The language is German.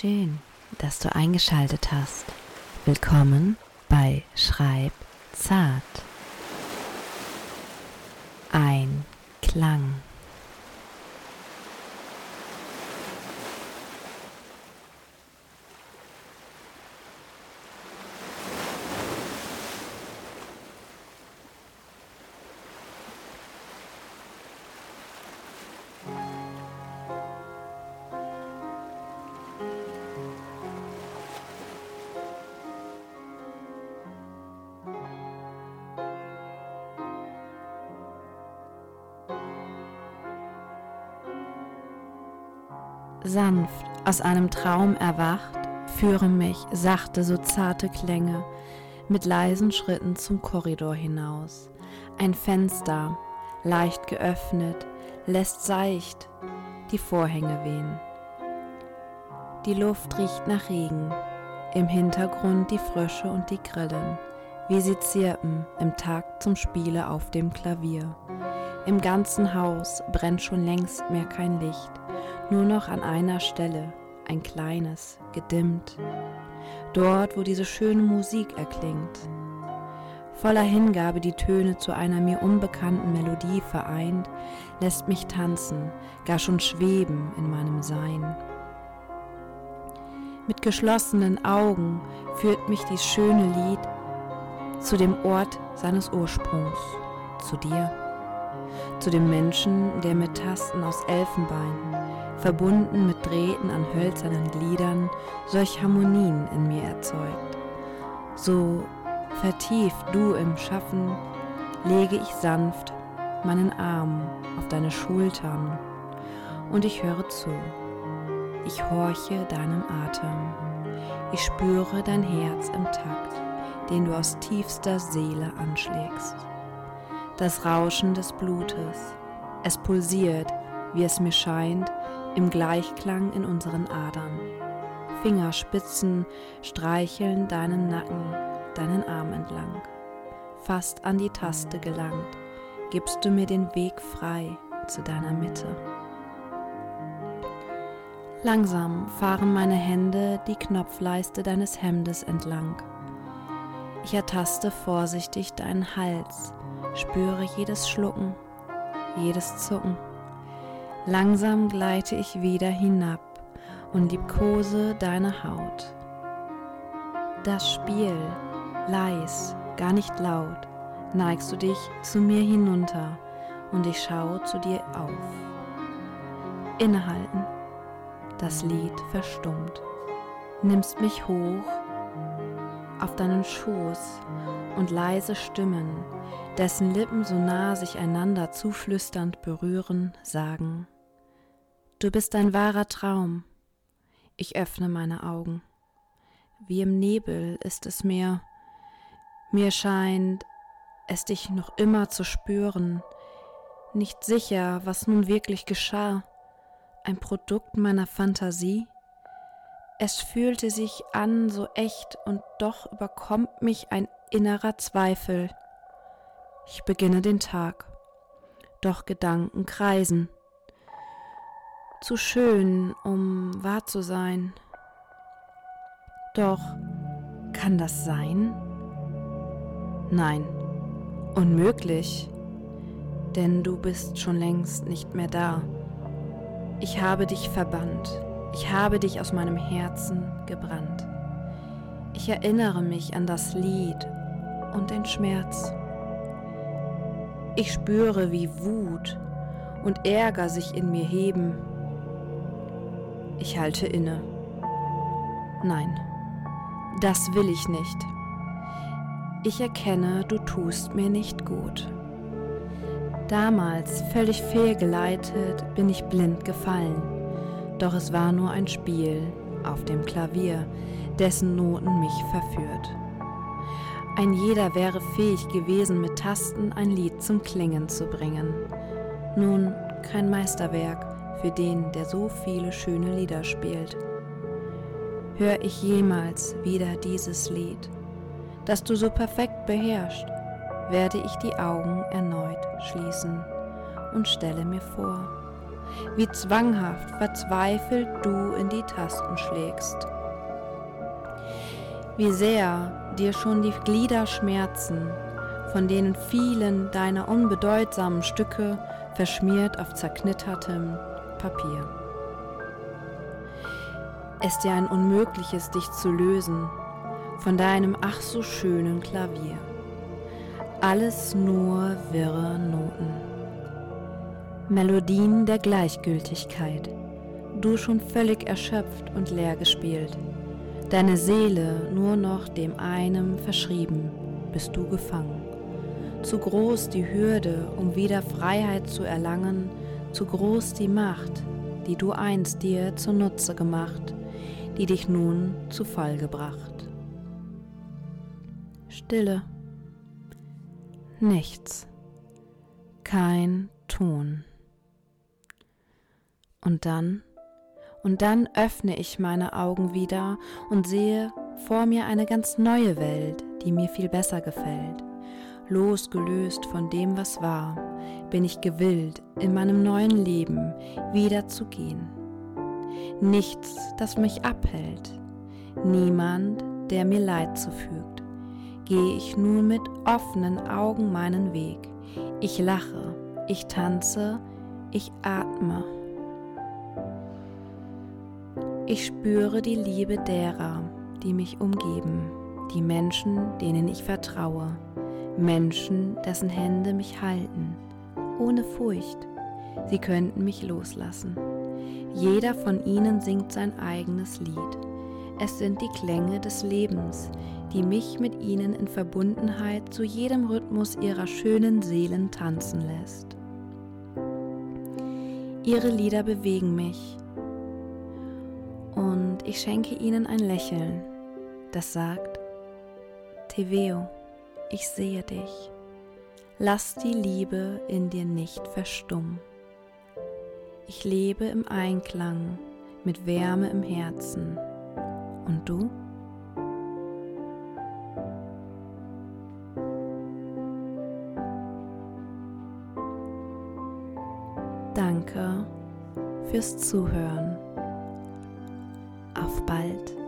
Schön, dass du eingeschaltet hast. Willkommen bei Schreib zart. Ein Klang. Sanft aus einem Traum erwacht, führen mich sachte, so zarte Klänge mit leisen Schritten zum Korridor hinaus. Ein Fenster, leicht geöffnet, lässt seicht die Vorhänge wehen. Die Luft riecht nach Regen, im Hintergrund die Frösche und die Grillen, wie sie zirpen im Takt zum Spiele auf dem Klavier. Im ganzen Haus brennt schon längst mehr kein Licht, nur noch an einer Stelle, ein kleines, gedimmt, dort, wo diese schöne Musik erklingt. Voller Hingabe die Töne zu einer mir unbekannten Melodie vereint, lässt mich tanzen, gar schon schweben in meinem Sein. Mit geschlossenen Augen führt mich dies schöne Lied zu dem Ort seines Ursprungs, zu dir, zu dem Menschen, der mit Tasten aus Elfenbein verbunden mit Drähten an hölzernen Gliedern, solch Harmonien in mir erzeugt. So vertieft du im Schaffen, lege ich sanft meinen Arm auf deine Schultern und ich höre zu. Ich horche deinem Atem. Ich spüre dein Herz im Takt, den du aus tiefster Seele anschlägst. Das Rauschen des Blutes. Es pulsiert, wie es mir scheint, im Gleichklang in unseren Adern. Fingerspitzen streicheln deinen Nacken, deinen Arm entlang. Fast an die Taste gelangt, gibst du mir den Weg frei zu deiner Mitte. Langsam fahren meine Hände die Knopfleiste deines Hemdes entlang. Ich ertaste vorsichtig deinen Hals, spüre jedes Schlucken, jedes Zucken. Langsam gleite ich wieder hinab und liebkose deine Haut. Das Spiel, leis, gar nicht laut, neigst du dich zu mir hinunter und ich schaue zu dir auf. Innehalten, das Lied verstummt, nimmst mich hoch auf deinen Schoß und leise Stimmen, dessen Lippen so nah sich einander zuflüsternd berühren, sagen, Du bist ein wahrer Traum. Ich öffne meine Augen. Wie im Nebel ist es mir, mir scheint es dich noch immer zu spüren, nicht sicher, was nun wirklich geschah, ein Produkt meiner Fantasie? Es fühlte sich an so echt und doch überkommt mich ein innerer Zweifel. Ich beginne den Tag, doch Gedanken kreisen zu schön, um wahr zu sein. Doch kann das sein? Nein, unmöglich, denn du bist schon längst nicht mehr da. Ich habe dich verbannt, ich habe dich aus meinem Herzen gebrannt. Ich erinnere mich an das Lied und den Schmerz. Ich spüre, wie Wut und Ärger sich in mir heben ich halte inne. Nein, das will ich nicht. Ich erkenne, du tust mir nicht gut. Damals, völlig fehlgeleitet, bin ich blind gefallen. Doch es war nur ein Spiel auf dem Klavier, dessen Noten mich verführt. Ein jeder wäre fähig gewesen, mit Tasten ein Lied zum Klingen zu bringen. Nun kein Meisterwerk, für den, der so viele schöne Lieder spielt. Hör ich jemals wieder dieses Lied, das du so perfekt beherrschst, werde ich die Augen erneut schließen und stelle mir vor, wie zwanghaft verzweifelt du in die Tasten schlägst. Wie sehr dir schon die Glieder schmerzen, von denen vielen deiner unbedeutsamen Stücke verschmiert auf zerknittertem Papier. Es dir ein Unmögliches, dich zu lösen von deinem ach so schönen Klavier. Alles nur wirre Noten. Melodien der Gleichgültigkeit. Du schon völlig erschöpft und leer gespielt. Deine Seele nur noch dem einem verschrieben, bist du gefangen. Zu groß die Hürde, um wieder Freiheit zu erlangen, zu groß die Macht, die du einst dir zunutze gemacht, die dich nun zu Fall gebracht. Stille. Nichts. Kein Ton. Und dann, und dann öffne ich meine Augen wieder und sehe vor mir eine ganz neue Welt, die mir viel besser gefällt. Losgelöst von dem, was war, bin ich gewillt, in meinem neuen Leben wieder zu gehen. Nichts, das mich abhält, niemand, der mir Leid zufügt gehe ich nun mit offenen Augen meinen Weg. Ich lache, ich tanze, ich atme. Ich spüre die Liebe derer, die mich umgeben, die Menschen, denen ich vertraue, Menschen, dessen Hände mich halten, ohne Furcht. Sie könnten mich loslassen. Jeder von ihnen singt sein eigenes Lied. Es sind die Klänge des Lebens, die mich mit ihnen in Verbundenheit zu jedem Rhythmus ihrer schönen Seelen tanzen lässt. Ihre Lieder bewegen mich und ich schenke ihnen ein Lächeln, das sagt, Teveo, ich sehe dich. Lass die Liebe in dir nicht verstummen. Ich lebe im Einklang mit Wärme im Herzen. Und du? Danke fürs Zuhören. Auf bald.